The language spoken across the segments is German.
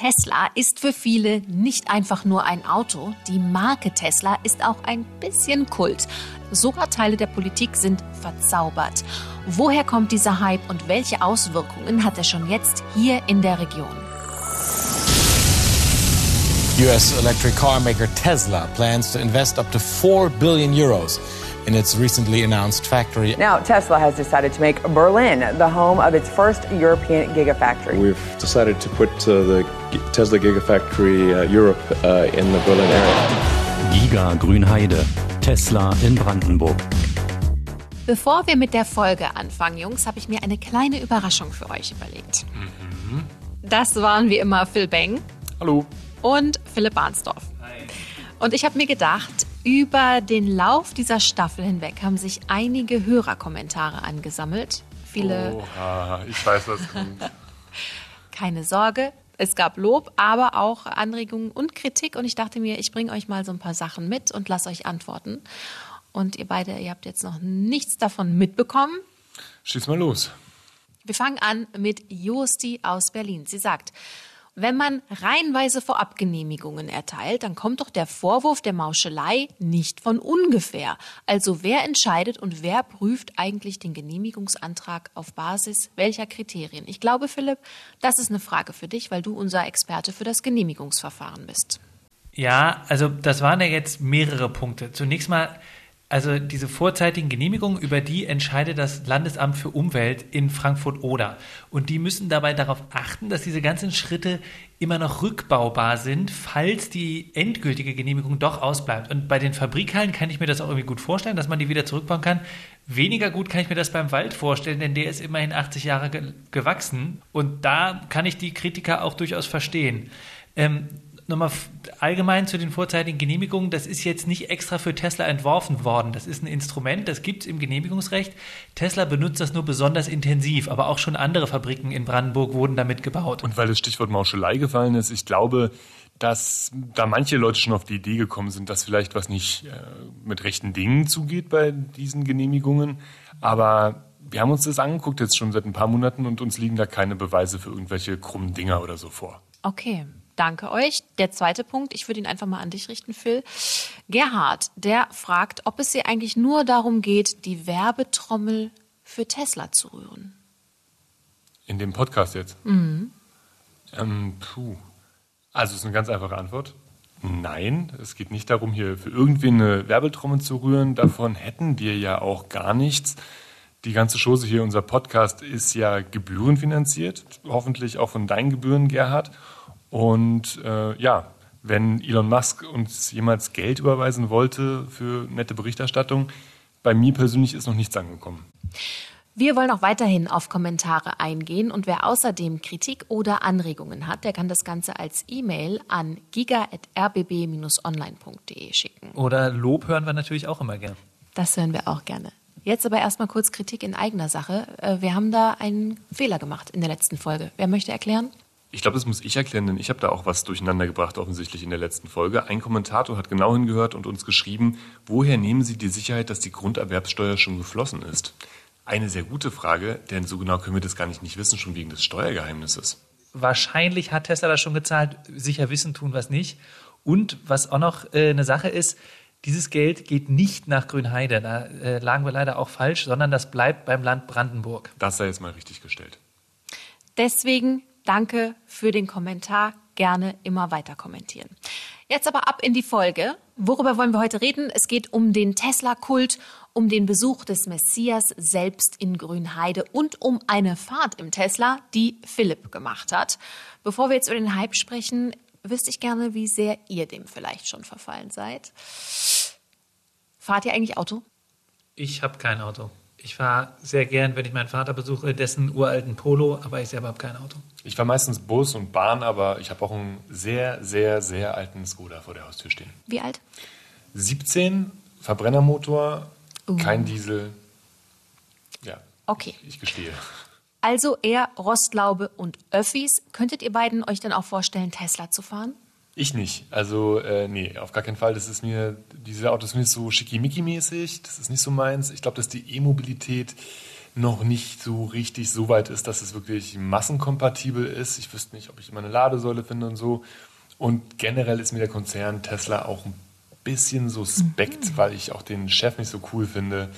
Tesla ist für viele nicht einfach nur ein Auto. Die Marke Tesla ist auch ein bisschen Kult. Sogar Teile der Politik sind verzaubert. Woher kommt dieser Hype und welche Auswirkungen hat er schon jetzt hier in der Region? US electric car maker Tesla plans to invest up to 4 billion euros in its recently announced factory. Now, Tesla has decided to make Berlin the home of its first European Gigafactory. We've decided to put uh, the Tesla Gigafactory uh, Europe uh, in the Berlin area. Giga Grünheide, Tesla in Brandenburg. Bevor wir mit der Folge anfangen, Jungs, habe ich mir eine kleine Überraschung für euch überlegt. Mhm. Das waren wie immer Phil Beng. Hallo. Und Philipp Barnsdorf. Hi. Und ich habe mir gedacht, über den Lauf dieser Staffel hinweg haben sich einige Hörerkommentare angesammelt. Viele. Oha, ich weiß, was kommt. Keine Sorge, es gab Lob, aber auch Anregungen und Kritik. Und ich dachte mir, ich bringe euch mal so ein paar Sachen mit und lasse euch antworten. Und ihr beide, ihr habt jetzt noch nichts davon mitbekommen. Schieß mal los. Wir fangen an mit Josti aus Berlin. Sie sagt, wenn man reihenweise Vorabgenehmigungen erteilt, dann kommt doch der Vorwurf der Mauschelei nicht von ungefähr. Also wer entscheidet und wer prüft eigentlich den Genehmigungsantrag auf Basis welcher Kriterien? Ich glaube, Philipp, das ist eine Frage für dich, weil du unser Experte für das Genehmigungsverfahren bist. Ja, also das waren ja jetzt mehrere Punkte. Zunächst mal also diese vorzeitigen Genehmigungen, über die entscheidet das Landesamt für Umwelt in Frankfurt-Oder. Und die müssen dabei darauf achten, dass diese ganzen Schritte immer noch rückbaubar sind, falls die endgültige Genehmigung doch ausbleibt. Und bei den Fabrikhallen kann ich mir das auch irgendwie gut vorstellen, dass man die wieder zurückbauen kann. Weniger gut kann ich mir das beim Wald vorstellen, denn der ist immerhin 80 Jahre ge gewachsen. Und da kann ich die Kritiker auch durchaus verstehen. Ähm, nochmal allgemein zu den vorzeitigen Genehmigungen, das ist jetzt nicht extra für Tesla entworfen worden. Das ist ein Instrument, das gibt es im Genehmigungsrecht. Tesla benutzt das nur besonders intensiv, aber auch schon andere Fabriken in Brandenburg wurden damit gebaut. Und weil das Stichwort Mauschelei gefallen ist, ich glaube, dass da manche Leute schon auf die Idee gekommen sind, dass vielleicht was nicht äh, mit rechten Dingen zugeht bei diesen Genehmigungen. Aber wir haben uns das angeguckt jetzt schon seit ein paar Monaten und uns liegen da keine Beweise für irgendwelche krummen Dinger oder so vor. Okay, Danke euch. Der zweite Punkt, ich würde ihn einfach mal an dich richten, Phil. Gerhard, der fragt, ob es hier eigentlich nur darum geht, die Werbetrommel für Tesla zu rühren. In dem Podcast jetzt? Mhm. Ähm, puh. Also, es ist eine ganz einfache Antwort. Nein, es geht nicht darum, hier für irgendwen eine Werbetrommel zu rühren. Davon hätten wir ja auch gar nichts. Die ganze Chose hier, unser Podcast, ist ja gebührenfinanziert. Hoffentlich auch von deinen Gebühren, Gerhard. Und äh, ja, wenn Elon Musk uns jemals Geld überweisen wollte für nette Berichterstattung, bei mir persönlich ist noch nichts angekommen. Wir wollen auch weiterhin auf Kommentare eingehen und wer außerdem Kritik oder Anregungen hat, der kann das Ganze als E-Mail an giga.rbb-online.de schicken. Oder Lob hören wir natürlich auch immer gern. Das hören wir auch gerne. Jetzt aber erstmal kurz Kritik in eigener Sache. Äh, wir haben da einen Fehler gemacht in der letzten Folge. Wer möchte erklären? Ich glaube, das muss ich erklären, denn ich habe da auch was durcheinander gebracht, offensichtlich in der letzten Folge. Ein Kommentator hat genau hingehört und uns geschrieben, woher nehmen Sie die Sicherheit, dass die Grunderwerbsteuer schon geflossen ist? Eine sehr gute Frage, denn so genau können wir das gar nicht, nicht wissen, schon wegen des Steuergeheimnisses. Wahrscheinlich hat Tesla das schon gezahlt, sicher wissen tun was nicht. Und was auch noch äh, eine Sache ist, dieses Geld geht nicht nach Grünheide, da äh, lagen wir leider auch falsch, sondern das bleibt beim Land Brandenburg. Das sei jetzt mal richtig gestellt. Deswegen Danke für den Kommentar. Gerne immer weiter kommentieren. Jetzt aber ab in die Folge. Worüber wollen wir heute reden? Es geht um den Tesla-Kult, um den Besuch des Messias selbst in Grünheide und um eine Fahrt im Tesla, die Philipp gemacht hat. Bevor wir jetzt über den Hype sprechen, wüsste ich gerne, wie sehr ihr dem vielleicht schon verfallen seid. Fahrt ihr eigentlich Auto? Ich habe kein Auto. Ich fahre sehr gern, wenn ich meinen Vater besuche, dessen uralten Polo, aber ich selber habe kein Auto. Ich fahre meistens Bus und Bahn, aber ich habe auch einen sehr, sehr, sehr alten Skoda vor der Haustür stehen. Wie alt? 17, Verbrennermotor, uh. kein Diesel. Ja. Okay. Ich, ich gestehe. Also eher Rostlaube und Öffis. Könntet ihr beiden euch dann auch vorstellen, Tesla zu fahren? Ich nicht. Also, äh, nee, auf gar keinen Fall. Das ist mir, diese Autos sind nicht so schickimicki-mäßig. Das ist nicht so meins. Ich glaube, dass die E-Mobilität noch nicht so richtig so weit ist, dass es wirklich massenkompatibel ist. Ich wüsste nicht, ob ich immer eine Ladesäule finde und so. Und generell ist mir der Konzern Tesla auch ein bisschen suspekt, mhm. weil ich auch den Chef nicht so cool finde.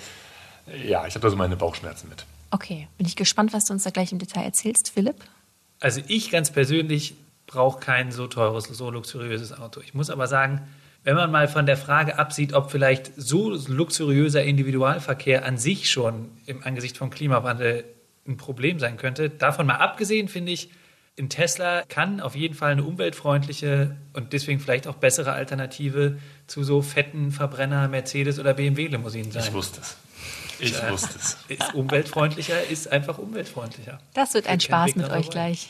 Ja, ich habe da so meine Bauchschmerzen mit. Okay, bin ich gespannt, was du uns da gleich im Detail erzählst, Philipp. Also ich ganz persönlich brauche kein so teures, so luxuriöses Auto. Ich muss aber sagen, wenn man mal von der Frage absieht, ob vielleicht so luxuriöser Individualverkehr an sich schon im Angesicht vom Klimawandel ein Problem sein könnte, davon mal abgesehen, finde ich, ein Tesla kann auf jeden Fall eine umweltfreundliche und deswegen vielleicht auch bessere Alternative zu so fetten Verbrenner Mercedes oder BMW Limousinen sein. Ich wusste es. Ich äh, wusste es. Ist umweltfreundlicher, ist einfach umweltfreundlicher. Das wird ein Spaß mit euch gleich.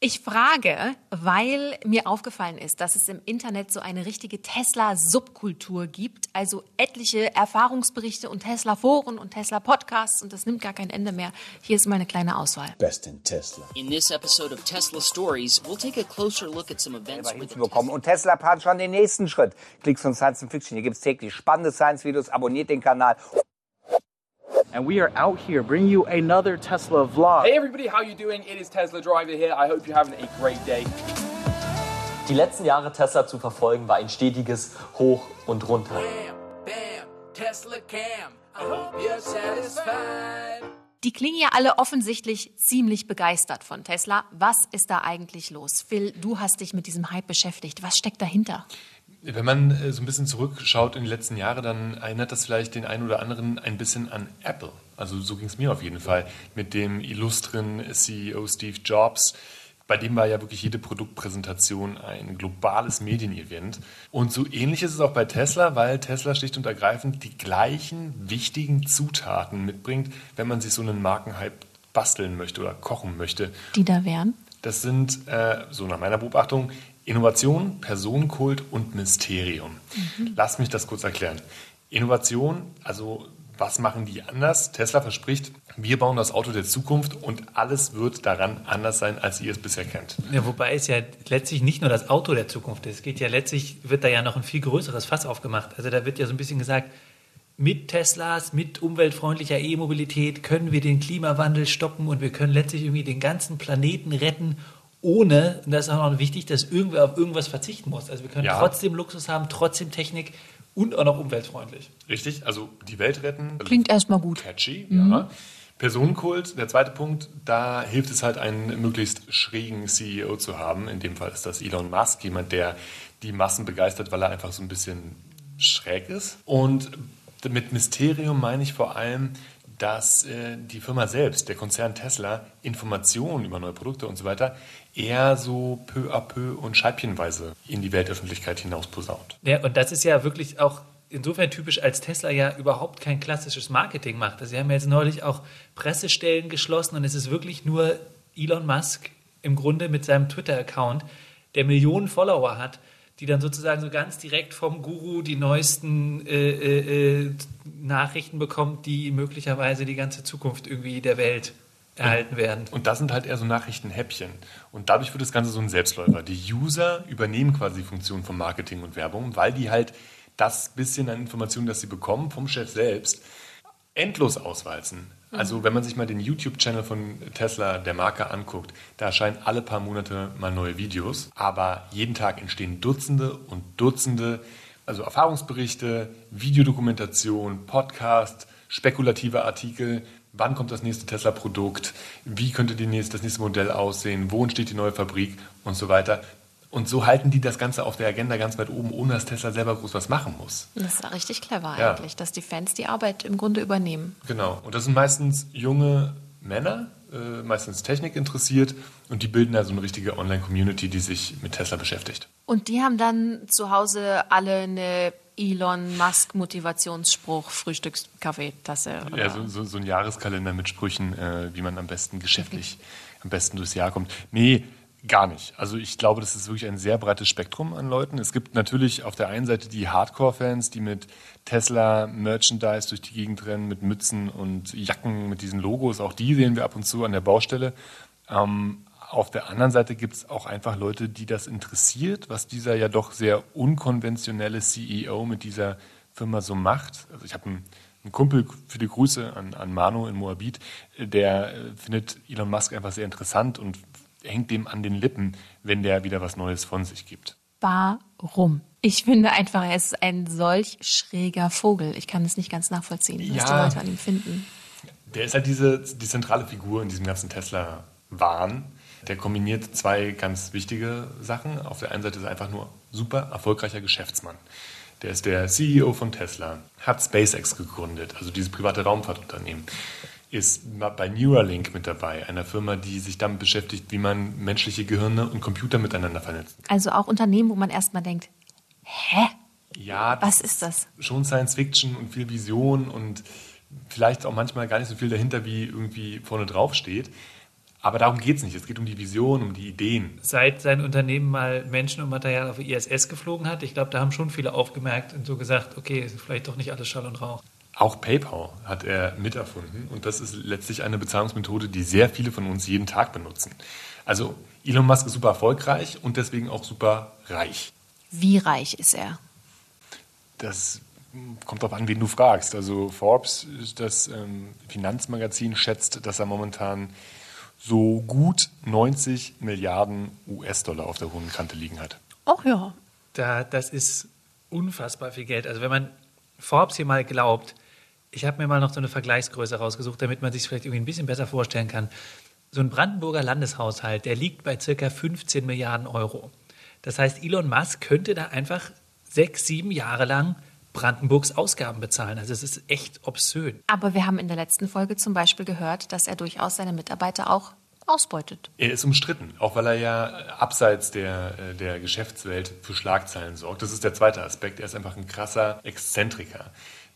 Ich frage, weil mir aufgefallen ist, dass es im Internet so eine richtige Tesla-Subkultur gibt, also etliche Erfahrungsberichte und Tesla-Foren und Tesla-Podcasts und das nimmt gar kein Ende mehr. Hier ist meine kleine Auswahl. Best in Tesla. In this episode of Tesla Stories, we'll take a closer look at some events with bekommen. Und Tesla plant schon den nächsten Schritt. Klicks von Science Fiction. Hier gibt es täglich spannende Science-Videos. Abonniert den Kanal and we are out here bringing you another Tesla vlog. Hey everybody, how you doing? It is Tesla Driver here. I hope you're having a great day. Die letzten Jahre Tesla zu verfolgen war ein stetiges Hoch und Runter. Bam, bam, Tesla Cam. I hope you're satisfied. Die klingen ja alle offensichtlich ziemlich begeistert von Tesla. Was ist da eigentlich los? Phil, du hast dich mit diesem Hype beschäftigt. Was steckt dahinter? Wenn man äh, so ein bisschen zurückschaut in die letzten Jahre, dann erinnert das vielleicht den einen oder anderen ein bisschen an Apple. Also so ging es mir auf jeden Fall mit dem illustren CEO Steve Jobs. Bei dem war ja wirklich jede Produktpräsentation ein globales Medienevent. Und so ähnlich ist es auch bei Tesla, weil Tesla schlicht und ergreifend die gleichen wichtigen Zutaten mitbringt, wenn man sich so einen Markenhype basteln möchte oder kochen möchte. Die da wären? Das sind, äh, so nach meiner Beobachtung, Innovation, Personenkult und Mysterium. Mhm. Lass mich das kurz erklären. Innovation, also was machen die anders? Tesla verspricht, wir bauen das Auto der Zukunft und alles wird daran anders sein, als ihr es bisher kennt. Ja, wobei es ja letztlich nicht nur das Auto der Zukunft ist. Es geht ja letztlich, wird da ja noch ein viel größeres Fass aufgemacht. Also da wird ja so ein bisschen gesagt, mit Teslas, mit umweltfreundlicher E-Mobilität können wir den Klimawandel stoppen und wir können letztlich irgendwie den ganzen Planeten retten ohne, und das ist auch noch wichtig, dass irgendwer auf irgendwas verzichten muss. Also wir können ja. trotzdem Luxus haben, trotzdem Technik und auch noch umweltfreundlich. Richtig, also die Welt retten. Klingt erstmal gut. Catchy, mhm. ja. Personenkult, der zweite Punkt, da hilft es halt, einen möglichst schrägen CEO zu haben. In dem Fall ist das Elon Musk, jemand, der die Massen begeistert, weil er einfach so ein bisschen schräg ist. Und mit Mysterium meine ich vor allem, dass äh, die Firma selbst, der Konzern Tesla, Informationen über neue Produkte und so weiter eher so peu à peu und scheibchenweise in die Weltöffentlichkeit hinaus posaunt. Ja, und das ist ja wirklich auch insofern typisch, als Tesla ja überhaupt kein klassisches Marketing macht. Also sie haben jetzt neulich auch Pressestellen geschlossen und es ist wirklich nur Elon Musk im Grunde mit seinem Twitter-Account, der Millionen Follower hat, die dann sozusagen so ganz direkt vom Guru die neuesten äh, äh, äh Nachrichten bekommt, die möglicherweise die ganze Zukunft irgendwie der Welt erhalten werden. Und das sind halt eher so Nachrichtenhäppchen. Und dadurch wird das Ganze so ein Selbstläufer. Die User übernehmen quasi die Funktion von Marketing und Werbung, weil die halt das bisschen an Informationen, das sie bekommen vom Chef selbst, endlos auswalzen. Also wenn man sich mal den YouTube-Channel von Tesla, der Marke, anguckt, da erscheinen alle paar Monate mal neue Videos, aber jeden Tag entstehen Dutzende und Dutzende, also Erfahrungsberichte, Videodokumentation, Podcast, spekulative Artikel, wann kommt das nächste Tesla-Produkt, wie könnte nächste, das nächste Modell aussehen, wo entsteht die neue Fabrik? Und so weiter. Und so halten die das Ganze auf der Agenda ganz weit oben, ohne dass Tesla selber groß was machen muss. Das ist richtig clever ja. eigentlich, dass die Fans die Arbeit im Grunde übernehmen. Genau. Und das sind meistens junge Männer, äh, meistens Technik interessiert und die bilden da so eine richtige Online-Community, die sich mit Tesla beschäftigt. Und die haben dann zu Hause alle eine Elon Musk Motivationsspruch, Frühstückskaffeetasse. Ja, so, so, so, ein Jahreskalender mit Sprüchen, äh, wie man am besten geschäftlich, am besten durchs Jahr kommt. Nee, Gar nicht. Also ich glaube, das ist wirklich ein sehr breites Spektrum an Leuten. Es gibt natürlich auf der einen Seite die Hardcore-Fans, die mit Tesla Merchandise durch die Gegend rennen, mit Mützen und Jacken mit diesen Logos. Auch die sehen wir ab und zu an der Baustelle. Ähm, auf der anderen Seite gibt es auch einfach Leute, die das interessiert, was dieser ja doch sehr unkonventionelle CEO mit dieser Firma so macht. Also ich habe einen, Ein Kumpel, viele Grüße an, an Manu in Moabit, der äh, findet Elon Musk einfach sehr interessant und hängt dem an den Lippen, wenn der wieder was Neues von sich gibt. Warum? Ich finde einfach, er ist ein solch schräger Vogel. Ich kann es nicht ganz nachvollziehen, was Ja. die Leute an ihm finden. Der ist halt diese, die zentrale Figur in diesem ganzen Tesla-Wahn. Der kombiniert zwei ganz wichtige Sachen. Auf der einen Seite ist er einfach nur super erfolgreicher Geschäftsmann. Der ist der CEO von Tesla, hat SpaceX gegründet, also dieses private Raumfahrtunternehmen. Ist bei Neuralink mit dabei, einer Firma, die sich damit beschäftigt, wie man menschliche Gehirne und Computer miteinander vernetzt. Also auch Unternehmen, wo man erstmal denkt, hä? Ja, Was ist das? schon Science Fiction und viel Vision und vielleicht auch manchmal gar nicht so viel dahinter, wie irgendwie vorne drauf steht. Aber darum geht es nicht. Es geht um die Vision, um die Ideen. Seit sein Unternehmen mal Menschen und Material auf die ISS geflogen hat, ich glaube, da haben schon viele aufgemerkt und so gesagt, okay, ist vielleicht doch nicht alles Schall und Rauch. Auch PayPal hat er miterfunden und das ist letztlich eine Bezahlungsmethode, die sehr viele von uns jeden Tag benutzen. Also Elon Musk ist super erfolgreich und deswegen auch super reich. Wie reich ist er? Das kommt darauf an, wen du fragst. Also Forbes, das ähm, Finanzmagazin, schätzt, dass er momentan so gut 90 Milliarden US-Dollar auf der hohen Kante liegen hat. Ach ja. Da, das ist unfassbar viel Geld. Also wenn man Forbes hier mal glaubt, ich habe mir mal noch so eine Vergleichsgröße rausgesucht, damit man sich vielleicht irgendwie ein bisschen besser vorstellen kann. So ein Brandenburger Landeshaushalt, der liegt bei circa 15 Milliarden Euro. Das heißt, Elon Musk könnte da einfach sechs, sieben Jahre lang Brandenburgs Ausgaben bezahlen. Also es ist echt obszön. Aber wir haben in der letzten Folge zum Beispiel gehört, dass er durchaus seine Mitarbeiter auch ausbeutet. Er ist umstritten, auch weil er ja abseits der, äh, der Geschäftswelt für Schlagzeilen sorgt. Das ist der zweite Aspekt. Er ist einfach ein krasser Exzentriker,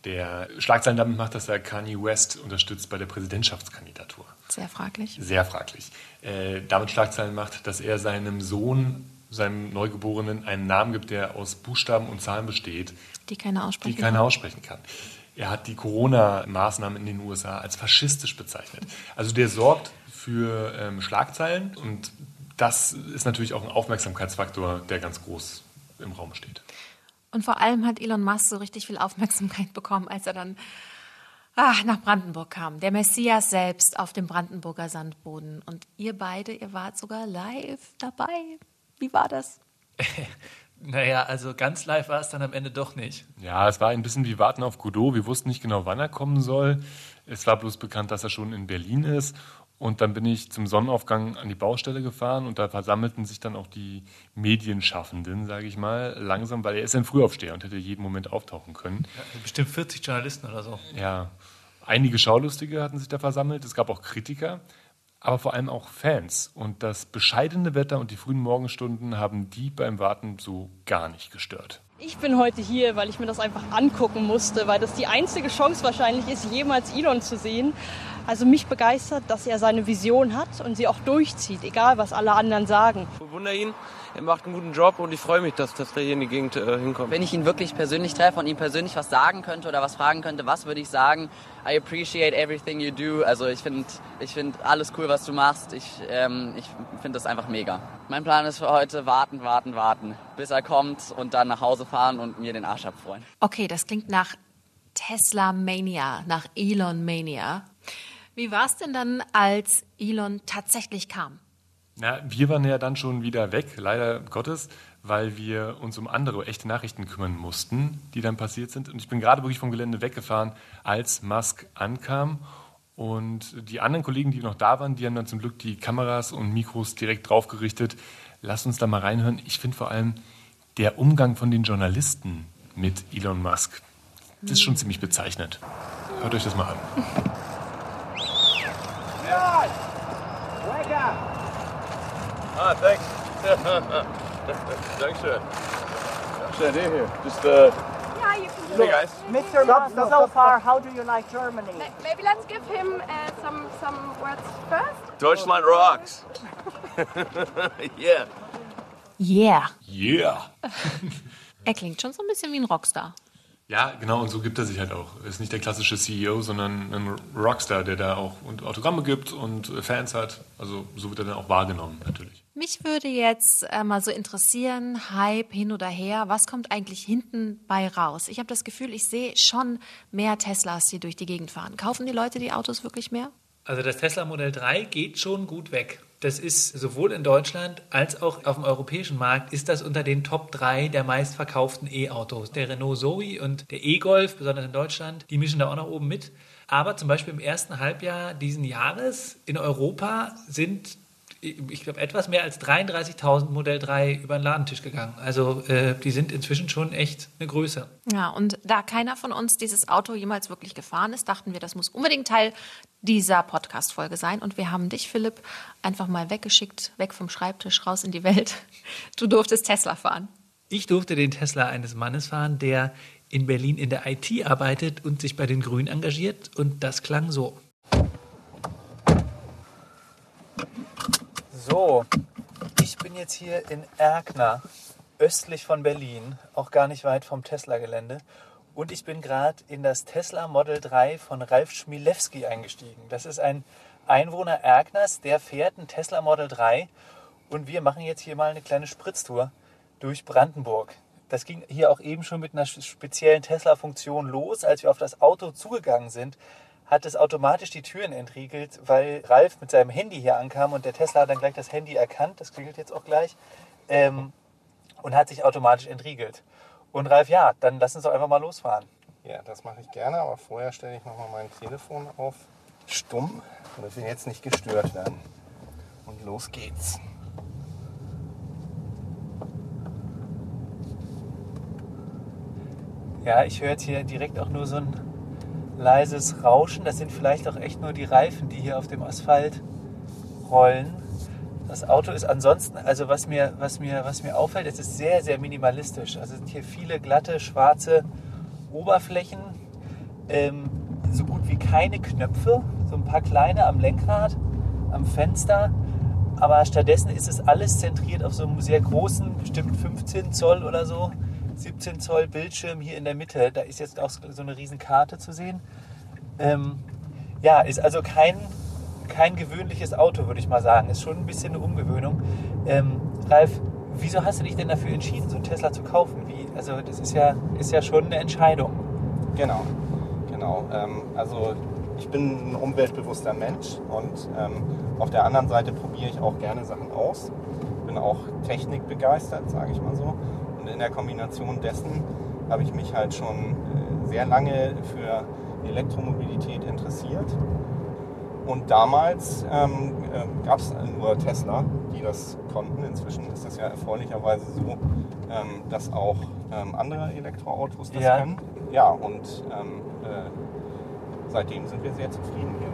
der Schlagzeilen damit macht, dass er Kanye West unterstützt bei der Präsidentschaftskandidatur. Sehr fraglich. Sehr fraglich. Äh, damit Schlagzeilen macht, dass er seinem Sohn, seinem Neugeborenen, einen Namen gibt, der aus Buchstaben und Zahlen besteht, Die keiner aussprechen die keiner kann. aussprechen kann. Er hat die Corona-Maßnahmen in den USA als faschistisch bezeichnet. Also der sorgt für ähm, Schlagzeilen und das ist natürlich auch ein Aufmerksamkeitsfaktor, der ganz groß im Raum steht. Und vor allem hat Elon Musk so richtig viel Aufmerksamkeit bekommen, als er dann ah, nach Brandenburg kam. Der Messias selbst auf dem Brandenburger Sandboden. Und ihr beide, ihr wart sogar live dabei. Wie war das? Naja, also ganz live war es dann am Ende doch nicht. Ja, es war ein bisschen wie Warten auf Godot. Wir wussten nicht genau, wann er kommen soll. Es war bloß bekannt, dass er schon in Berlin ist. Und dann bin ich zum Sonnenaufgang an die Baustelle gefahren und da versammelten sich dann auch die Medienschaffenden, sage ich mal, langsam, weil er ist ein Frühaufsteher und hätte jeden Moment auftauchen können. Ja, bestimmt 40 Journalisten oder so. Ja, einige Schaulustige hatten sich da versammelt. Es gab auch Kritiker, aber vor allem auch Fans. Und das bescheidene Wetter und die frühen Morgenstunden haben die beim Warten so gar nicht gestört. Ich bin heute hier, weil ich mir das einfach angucken musste, weil das die einzige Chance wahrscheinlich ist, jemals Elon zu sehen. Also mich begeistert, dass er seine Vision hat und sie auch durchzieht, egal was alle anderen sagen. Ich bewundere ihn, er macht einen guten Job und ich freue mich, dass, dass er hier in die Gegend äh, hinkommt. Wenn ich ihn wirklich persönlich treffe und ihm persönlich was sagen könnte oder was fragen könnte, was würde ich sagen? I appreciate everything you do. Also ich finde ich find alles cool, was du machst. Ich, ähm, ich finde das einfach mega. Mein Plan ist für heute warten, warten, warten, bis er kommt und dann nach Hause fahren und mir den Arsch abfreuen. Okay, das klingt nach Tesla Mania, nach Elon Mania. Wie war es denn dann, als Elon tatsächlich kam? Na, wir waren ja dann schon wieder weg, leider Gottes, weil wir uns um andere echte Nachrichten kümmern mussten, die dann passiert sind. Und ich bin gerade wirklich vom Gelände weggefahren, als Musk ankam. Und die anderen Kollegen, die noch da waren, die haben dann zum Glück die Kameras und Mikros direkt draufgerichtet. Lasst uns da mal reinhören. Ich finde vor allem der Umgang von den Journalisten mit Elon Musk, das ist schon ziemlich bezeichnend. Hört euch das mal an. Wake up! Ah, thanks. Dankeschön. Dankeschön, here, here. Just, uh, Yeah, you can Hey, guys. Mr. Stop, stop, so far, how do you like Germany? Maybe let's give him uh, some some words first. Deutschland rocks. yeah. Yeah. Yeah. Er klingt schon so ein bisschen wie ein Rockstar. Ja, genau, und so gibt er sich halt auch. Er ist nicht der klassische CEO, sondern ein Rockstar, der da auch und Autogramme gibt und Fans hat. Also so wird er dann auch wahrgenommen, natürlich. Mich würde jetzt äh, mal so interessieren, Hype hin oder her, was kommt eigentlich hinten bei raus? Ich habe das Gefühl, ich sehe schon mehr Teslas hier durch die Gegend fahren. Kaufen die Leute die Autos wirklich mehr? Also das Tesla Modell 3 geht schon gut weg. Das ist sowohl in Deutschland als auch auf dem europäischen Markt ist das unter den Top 3 der meistverkauften E-Autos. Der Renault Zoe und der E-Golf, besonders in Deutschland, die mischen da auch nach oben mit. Aber zum Beispiel im ersten Halbjahr diesen Jahres in Europa sind ich glaube, etwas mehr als 33.000 Modell 3 über den Ladentisch gegangen. Also äh, die sind inzwischen schon echt eine Größe. Ja, und da keiner von uns dieses Auto jemals wirklich gefahren ist, dachten wir, das muss unbedingt Teil dieser Podcast-Folge sein. Und wir haben dich, Philipp, einfach mal weggeschickt, weg vom Schreibtisch, raus in die Welt. Du durftest Tesla fahren. Ich durfte den Tesla eines Mannes fahren, der in Berlin in der IT arbeitet und sich bei den Grünen engagiert. Und das klang so. So, ich bin jetzt hier in Erkner, östlich von Berlin, auch gar nicht weit vom Tesla-Gelände. Und ich bin gerade in das Tesla Model 3 von Ralf Schmilewski eingestiegen. Das ist ein Einwohner Erkners, der fährt ein Tesla Model 3. Und wir machen jetzt hier mal eine kleine Spritztour durch Brandenburg. Das ging hier auch eben schon mit einer speziellen Tesla-Funktion los. Als wir auf das Auto zugegangen sind, hat es automatisch die Türen entriegelt, weil Ralf mit seinem Handy hier ankam und der Tesla hat dann gleich das Handy erkannt, das klingelt jetzt auch gleich, ähm, und hat sich automatisch entriegelt. Und Ralf, ja, dann lass uns doch einfach mal losfahren. Ja, das mache ich gerne, aber vorher stelle ich nochmal mein Telefon auf stumm, damit wir jetzt nicht gestört werden. Und los geht's. Ja, ich höre jetzt hier direkt auch nur so ein leises Rauschen. Das sind vielleicht auch echt nur die Reifen, die hier auf dem Asphalt rollen. Das Auto ist ansonsten, also was mir, was mir, was mir auffällt, es ist sehr, sehr minimalistisch. Also sind hier viele glatte, schwarze Oberflächen, ähm, so gut wie keine Knöpfe, so ein paar kleine am Lenkrad, am Fenster. Aber stattdessen ist es alles zentriert auf so einem sehr großen, bestimmt 15 Zoll oder so, 17 Zoll Bildschirm hier in der Mitte. Da ist jetzt auch so eine riesen Karte zu sehen. Ähm, ja, ist also kein, kein gewöhnliches Auto, würde ich mal sagen. Ist schon ein bisschen eine Umgewöhnung. Ähm, Ralf, wieso hast du dich denn dafür entschieden, so einen Tesla zu kaufen? Wie, also das ist ja, ist ja schon eine Entscheidung. Genau, genau. Ähm, also ich bin ein umweltbewusster Mensch und ähm, auf der anderen Seite probiere ich auch gerne Sachen aus. Bin auch technikbegeistert, sage ich mal so. Und in der Kombination dessen habe ich mich halt schon äh, sehr lange für Elektromobilität interessiert. Und damals ähm, äh, gab es nur Tesla, die das konnten. Inzwischen ist das ja erfreulicherweise so, ähm, dass auch ähm, andere Elektroautos das Ja. können. Ja, und ähm, äh, seitdem sind wir sehr zufrieden hier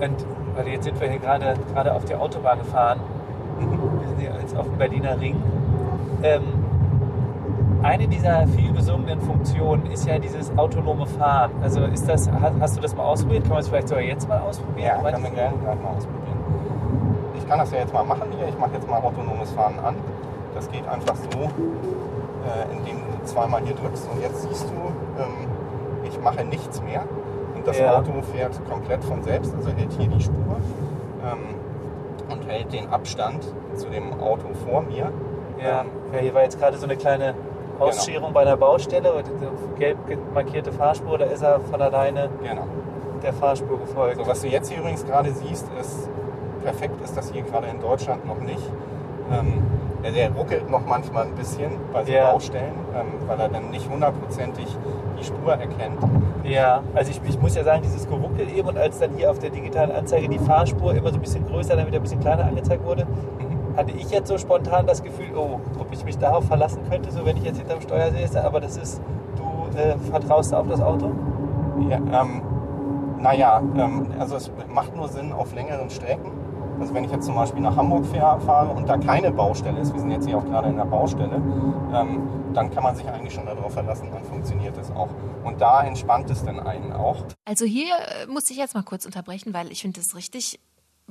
damit. Und weil jetzt sind wir hier gerade gerade auf der Autobahn gefahren. Wir sind hier jetzt auf dem Berliner Ring. Ähm, eine dieser viel besungenen Funktionen ist ja dieses autonome Fahren. Also ist das, hast, du das mal ausprobiert? Kann man es vielleicht sogar jetzt mal ausprobieren? Ja, können wir gerne gleich mal ausprobieren. Ich kann das ja jetzt mal machen hier. Ich mache jetzt mal autonomes Fahren an. Das geht einfach so, äh, indem du zweimal hier drückst und jetzt siehst du, ähm, ich mache nichts mehr. Und das Ja. Auto fährt komplett von selbst, also hält hier die Spur ähm, und hält den Abstand zu dem Auto vor mir. Ja, Ähm, ja, hier war jetzt gerade so eine kleine Ausscherung bei einer Baustelle diese gelb markierte Fahrspur, da ist er von alleine der Fahrspur gefolgt. So, was du jetzt hier übrigens gerade siehst, ist perfekt ist das hier gerade in Deutschland noch nicht. Ähm, der, der ruckelt noch manchmal ein bisschen bei so Ja. Baustellen, ähm, weil er dann nicht hundertprozentig die Spur erkennt. Ja, also ich, ich muss ja sagen, dieses Geruckel eben und als dann hier auf der digitalen Anzeige die Fahrspur immer so ein bisschen größer, dann wieder ein bisschen kleiner angezeigt wurde, hatte ich jetzt so spontan das Gefühl, oh, ob ich mich darauf verlassen könnte, so wenn ich jetzt hinterm Steuer säße, aber das ist, du äh, vertraust auf das Auto? Ja, ähm, naja, ähm, also es macht nur Sinn auf längeren Strecken. Also wenn ich jetzt zum Beispiel nach Hamburg fahr- fahre und da keine Baustelle ist, wir sind jetzt hier auch gerade in der Baustelle, ähm, dann kann man sich eigentlich schon darauf verlassen, dann funktioniert es auch. Und da entspannt es dann einen auch. Also hier äh, muss ich jetzt mal kurz unterbrechen, weil ich finde es richtig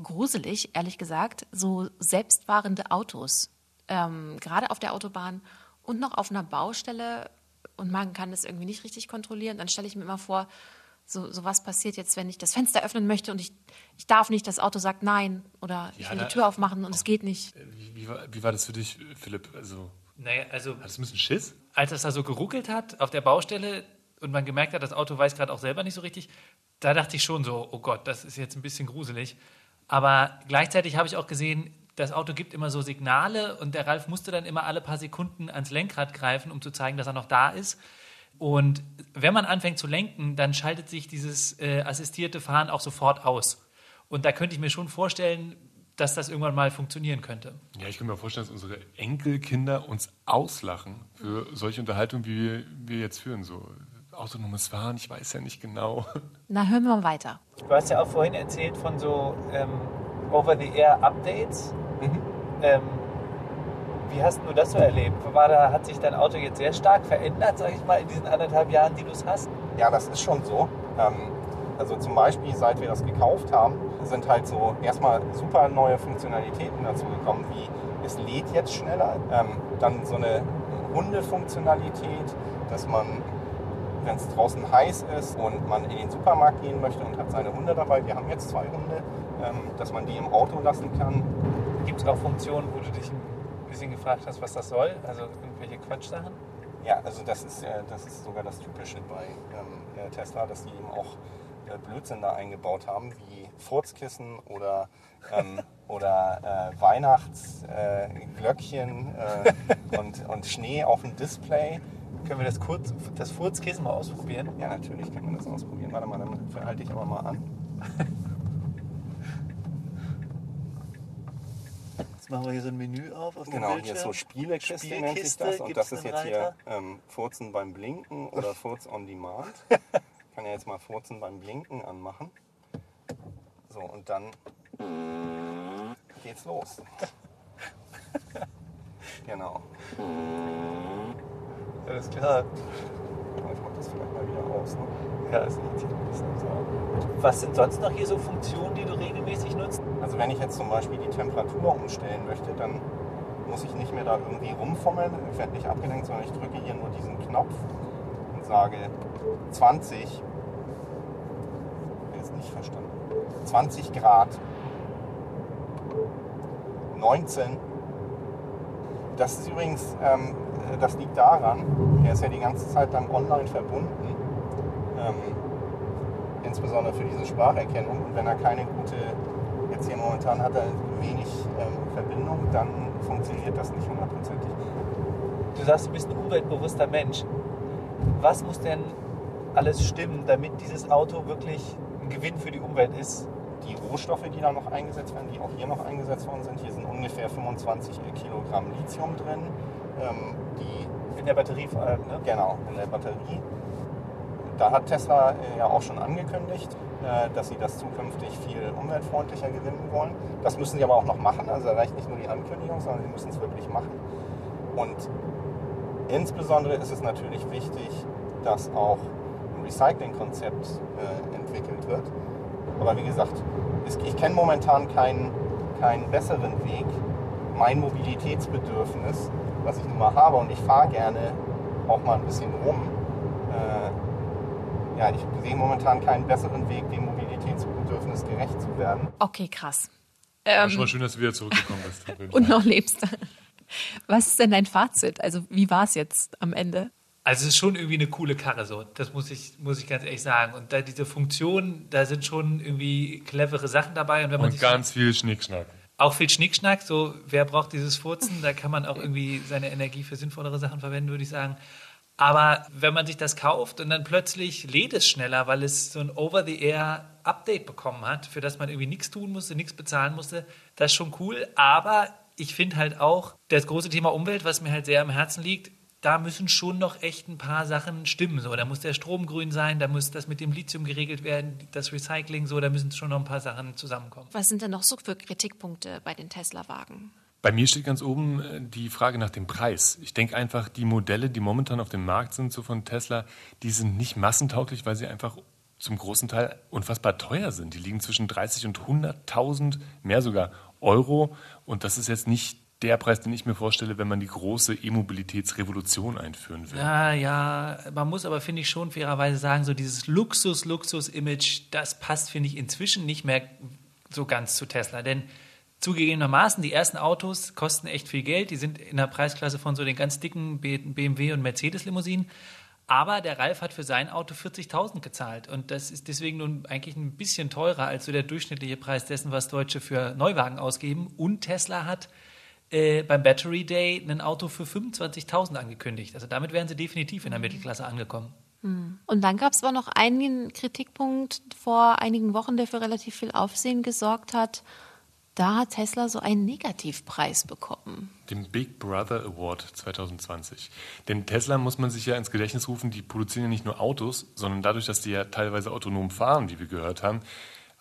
gruselig, ehrlich gesagt, so selbstfahrende Autos, ähm, gerade auf der Autobahn und noch auf einer Baustelle. und man kann das irgendwie nicht richtig kontrollieren, dann stelle ich mir immer vor, so, so was passiert jetzt, wenn ich das Fenster öffnen möchte und ich, ich darf nicht, das Auto sagt nein oder ich Ja, will die Tür aufmachen und es geht nicht. Wie, wie, war, wie war das für dich, Philipp? Also, Naja, also. hattest du ein bisschen Schiss? als es da so geruckelt hat auf der Baustelle und man gemerkt hat, das Auto weiß gerade auch selber nicht so richtig, da dachte ich schon so, oh Gott, das ist jetzt ein bisschen gruselig. Aber gleichzeitig habe ich auch gesehen, das Auto gibt immer so Signale und der Ralf musste dann immer alle paar Sekunden ans Lenkrad greifen, um zu zeigen, dass er noch da ist. Und wenn man anfängt zu lenken, dann schaltet sich dieses äh, assistierte Fahren auch sofort aus. Und da könnte ich mir schon vorstellen, dass das irgendwann mal funktionieren könnte. Ja, ich kann mir vorstellen, dass unsere Enkelkinder uns auslachen für solche Unterhaltungen, wie wir, wir jetzt führen. So autonomes Fahren, ich weiß ja nicht genau. Na, hören wir mal weiter. Du hast ja auch vorhin erzählt von so ähm, Over-the-Air-Updates. Ähm, wie hast du das so erlebt? War da, hat sich dein Auto jetzt sehr stark verändert, sag ich mal, in diesen anderthalb Jahren, die du es hast? Ja, das ist schon so. Ähm, also zum Beispiel, seit wir das gekauft haben, sind halt so erstmal super neue Funktionalitäten dazu gekommen, wie es lädt jetzt schneller. Ähm, dann so eine Hundefunktionalität, dass man, wenn es draußen heiß ist und man in den Supermarkt gehen möchte und hat seine Hunde dabei, wir haben jetzt zwei Hunde, ähm, dass man die im Auto lassen kann. Gibt es auch Funktionen, wo du dich ein bisschen gefragt hast, was das soll? Also irgendwelche Quatschsachen? Ja, also das ist, äh, das ist sogar das Typische bei ähm, äh, Tesla, dass die eben auch äh, Blödsinn da eingebaut haben, wie Furzkissen oder, ähm, oder äh, Weihnachtsglöckchen äh, und, und Schnee auf dem Display. Können wir das, kurz, das Furzkissen mal ausprobieren? Ja, natürlich kann man das ausprobieren. Warte mal, dann halte ich aber mal an. Jetzt machen wir hier so ein Menü auf auf Genau, hier ist so Spielekiste, nennt sich Spielkiste, das. Und das ist jetzt hier Reiter? ähm, Furzen beim Blinken oder Furz on Demand. Ich kann ja jetzt mal Furzen beim Blinken anmachen. So, und dann geht's los. genau. Alles klar. Ich mach das vielleicht mal wieder aus. Ne? Ja, es sieht ein bisschen so. Was sind sonst noch hier so Funktionen, die du regelmäßig nutzt? Also wenn ich jetzt zum Beispiel die Temperatur umstellen möchte, dann muss ich nicht mehr da irgendwie rumfummeln. Ich werde nicht abgelenkt, sondern ich drücke hier nur diesen Knopf und sage 20. Ich habe jetzt nicht verstanden. 20 Grad. 19. Das ist übrigens, ähm, das liegt daran, er ist ja die ganze Zeit lang online verbunden. Ähm, insbesondere für diese Spracherkennung. Und wenn er keine gute, jetzt hier momentan hat er wenig ähm, Verbindung, dann funktioniert das nicht hundertprozentig. Du sagst, du bist ein umweltbewusster Mensch. Was muss denn alles stimmen, damit dieses Auto wirklich ein Gewinn für die Umwelt ist? Die Rohstoffe, die da noch eingesetzt werden, die auch hier noch eingesetzt worden sind, hier sind ungefähr 25 Kilogramm Lithium drin. Ähm, die in der Batterie allem, ne? Genau, in der Batterie. Da hat Tesla äh, ja auch schon angekündigt, äh, dass sie das zukünftig viel umweltfreundlicher gewinnen wollen. Das müssen sie aber auch noch machen. Also da reicht nicht nur die Ankündigung, sondern sie müssen es wirklich machen. Und insbesondere ist es natürlich wichtig, dass auch ein Recyclingkonzept äh, entwickelt wird. Aber wie gesagt, es, ich kenne momentan keinen, keinen besseren Weg, mein Mobilitätsbedürfnis, was ich nun mal habe, und ich fahre gerne auch mal ein bisschen rum. Äh, ja, ich sehe momentan keinen besseren Weg, dem Mobilitätsbedürfnis gerecht zu werden. Okay, krass. Ähm, schon mal schön, dass du wieder zurückgekommen bist. und noch lebst. Was ist denn dein Fazit? Also, wie war es jetzt am Ende? Also es ist schon irgendwie eine coole Karre so. Das muss ich, muss ich ganz ehrlich sagen. Und da diese Funktionen, da sind schon irgendwie clevere Sachen dabei. Und wenn man Und sich ganz viel Schnickschnack. auch viel Schnickschnack, so wer braucht dieses Furzen, da kann man auch irgendwie seine Energie für sinnvollere Sachen verwenden, würde ich sagen. Aber wenn man sich das kauft und dann plötzlich lädt es schneller, weil es so ein Over-the-Air-Update bekommen hat, für das man irgendwie nichts tun musste, nichts bezahlen musste, das ist schon cool. Aber ich finde halt auch das große Thema Umwelt, was mir halt sehr am Herzen liegt, da müssen schon noch echt ein paar Sachen stimmen. So, da muss der Strom grün sein, da muss das mit dem Lithium geregelt werden, das Recycling, so, da müssen schon noch ein paar Sachen zusammenkommen. Was sind denn noch so für Kritikpunkte bei den Tesla-Wagen? Bei mir steht ganz oben äh, die Frage nach dem Preis. Ich denke einfach, die Modelle, die momentan auf dem Markt sind, so von Tesla, die sind nicht massentauglich, weil sie einfach zum großen Teil unfassbar teuer sind. Die liegen zwischen 30 und 100.000, mehr sogar Euro. Und das ist jetzt nicht der Preis, den ich mir vorstelle, wenn man die große E-Mobilitätsrevolution einführen will. Ja, ja, man muss aber, finde ich, schon fairerweise sagen, so dieses Luxus-Luxus-Image, das passt, finde ich, inzwischen nicht mehr so ganz zu Tesla. Denn zugegebenermaßen, die ersten Autos kosten echt viel Geld. Die sind in der Preisklasse von so den ganz dicken BMW und Mercedes-Limousinen. Aber der Ralf hat für sein Auto 40.000 gezahlt. Und das ist deswegen nun eigentlich ein bisschen teurer als so der durchschnittliche Preis dessen, was Deutsche für Neuwagen ausgeben. Und Tesla hat äh, beim Battery Day ein Auto für 25.000 angekündigt. Also damit wären sie definitiv in der Mittelklasse angekommen. Hm. Und dann gab es aber noch einen Kritikpunkt vor einigen Wochen, der für relativ viel Aufsehen gesorgt hat. Da hat Tesla so einen Negativpreis bekommen. Den Big Brother Award 2020. Denn Tesla muss man sich ja ins Gedächtnis rufen, die produzieren ja nicht nur Autos, sondern dadurch, dass die ja teilweise autonom fahren, wie wir gehört haben,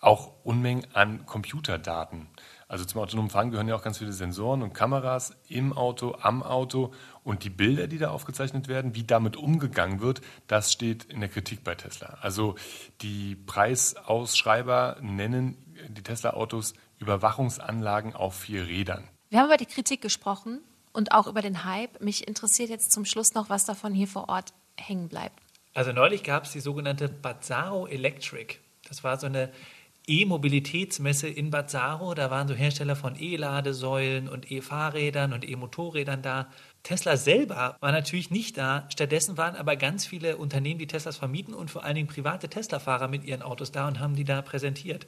auch Unmengen an Computerdaten. Also zum autonomen Fahren gehören ja auch ganz viele Sensoren und Kameras im Auto, am Auto. Und die Bilder, die da aufgezeichnet werden, wie damit umgegangen wird, das steht in der Kritik bei Tesla. Also die Preisausschreiber nennen die Tesla-Autos Überwachungsanlagen auf vier Rädern. Wir haben über die Kritik gesprochen und auch über den Hype. Mich interessiert jetzt zum Schluss noch, was davon hier vor Ort hängen bleibt. Also neulich gab es die sogenannte Bazzaro Electric. Das war so eine E-Mobilitätsmesse in Bazzaro. Da waren so Hersteller von E-Ladesäulen und E-Fahrrädern und E-Motorrädern da. Tesla selber war natürlich nicht da. Stattdessen waren aber ganz viele Unternehmen, die Teslas vermieten und vor allen Dingen private Tesla-Fahrer mit ihren Autos da und haben die da präsentiert.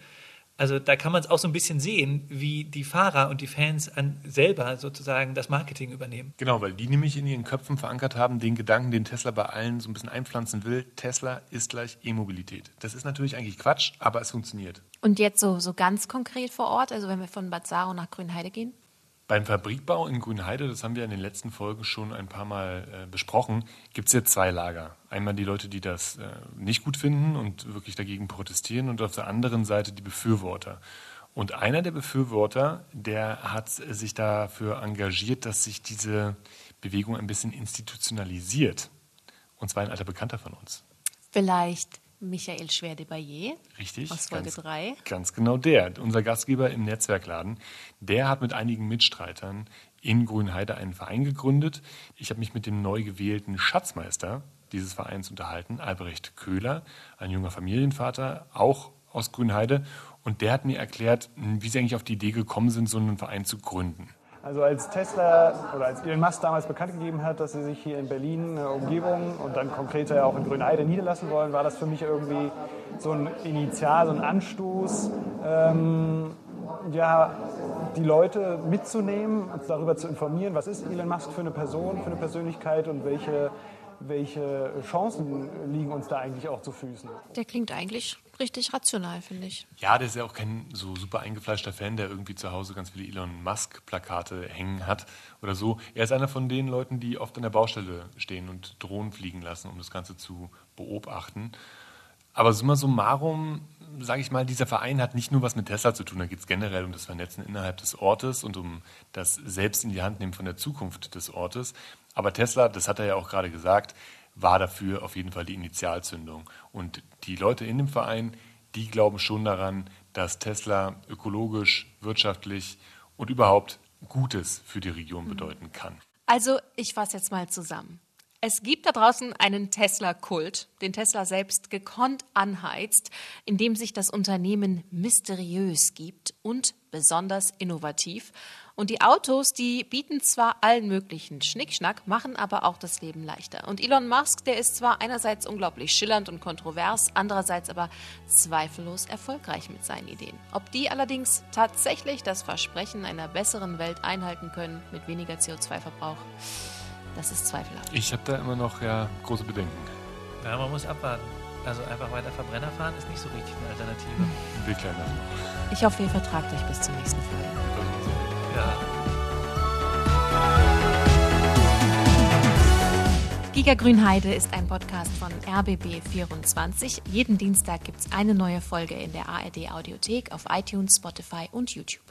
Also da kann man es auch so ein bisschen sehen, wie die Fahrer und die Fans an selber sozusagen das Marketing übernehmen. Genau, weil die nämlich in ihren Köpfen verankert haben, den Gedanken, den Tesla bei allen so ein bisschen einpflanzen will, Tesla ist gleich E-Mobilität. Das ist natürlich eigentlich Quatsch, aber es funktioniert. Und jetzt so, so ganz konkret vor Ort, also wenn wir von Bad Saro nach Grünheide gehen? Beim Fabrikbau in Grünheide, das haben wir in den letzten Folgen schon ein paar Mal äh, besprochen, gibt es jetzt zwei Lager. Einmal die Leute, die das äh, nicht gut finden und wirklich dagegen protestieren und auf der anderen Seite die Befürworter. Und einer der Befürworter, der hat sich dafür engagiert, dass sich diese Bewegung ein bisschen institutionalisiert. Und zwar ein alter Bekannter von uns. Vielleicht Michael Schwer-de-Bayer Richtig. aus Folge ganz, 3. Ganz genau der. Unser Gastgeber im Netzwerkladen. Der hat mit einigen Mitstreitern in Grünheide einen Verein gegründet. Ich habe mich mit dem neu gewählten Schatzmeister dieses Vereins unterhalten, Albrecht Köhler, ein junger Familienvater, auch aus Grünheide. Und der hat mir erklärt, wie sie eigentlich auf die Idee gekommen sind, so einen Verein zu gründen. Also als Tesla oder als Elon Musk damals bekannt gegeben hat, dass sie sich hier in Berlin, äh, Umgebung und dann konkreter auch in Grünheide niederlassen wollen, war das für mich irgendwie so ein Initial, so ein Anstoß, ähm, ja, die Leute mitzunehmen, uns darüber zu informieren, was ist Elon Musk für eine Person, für eine Persönlichkeit und welche welche Chancen liegen uns da eigentlich auch zu Füßen? Der klingt eigentlich richtig rational, finde ich. Ja, der ist ja auch kein so super eingefleischter Fan, der irgendwie zu Hause ganz viele Elon Musk-Plakate hängen hat oder so. Er ist einer von den Leuten, die oft an der Baustelle stehen und Drohnen fliegen lassen, um das Ganze zu beobachten. Aber summa summarum, sage ich mal, dieser Verein hat nicht nur was mit Tesla zu tun, da geht es generell um das Vernetzen innerhalb des Ortes und um das Selbst in die Hand nehmen von der Zukunft des Ortes. Aber Tesla, das hat er ja auch gerade gesagt, war dafür auf jeden Fall die Initialzündung. Und die Leute in dem Verein, die glauben schon daran, dass Tesla ökologisch, wirtschaftlich und überhaupt Gutes für die Region Mhm. bedeuten kann. Also, ich fasse jetzt mal zusammen. Es gibt da draußen einen Tesla-Kult, den Tesla selbst gekonnt anheizt, indem sich das Unternehmen mysteriös gibt und besonders innovativ. Und die Autos, die bieten zwar allen möglichen Schnickschnack, machen aber auch das Leben leichter. Und Elon Musk, der ist zwar einerseits unglaublich schillernd und kontrovers, andererseits aber zweifellos erfolgreich mit seinen Ideen. Ob die allerdings tatsächlich das Versprechen einer besseren Welt einhalten können mit weniger CO2-Verbrauch, das ist zweifelhaft. Ich habe da immer noch ja, große Bedenken. Ja, man muss abwarten. Also einfach weiter Verbrenner fahren ist nicht so richtig eine Alternative. Kleiner noch. Ich hoffe, ihr vertragt euch bis zur nächsten Folge. Ja. Giga Grünheide ist ein Podcast von RBB24. Jeden Dienstag gibt es eine neue Folge in der ARD Audiothek auf iTunes, Spotify und YouTube.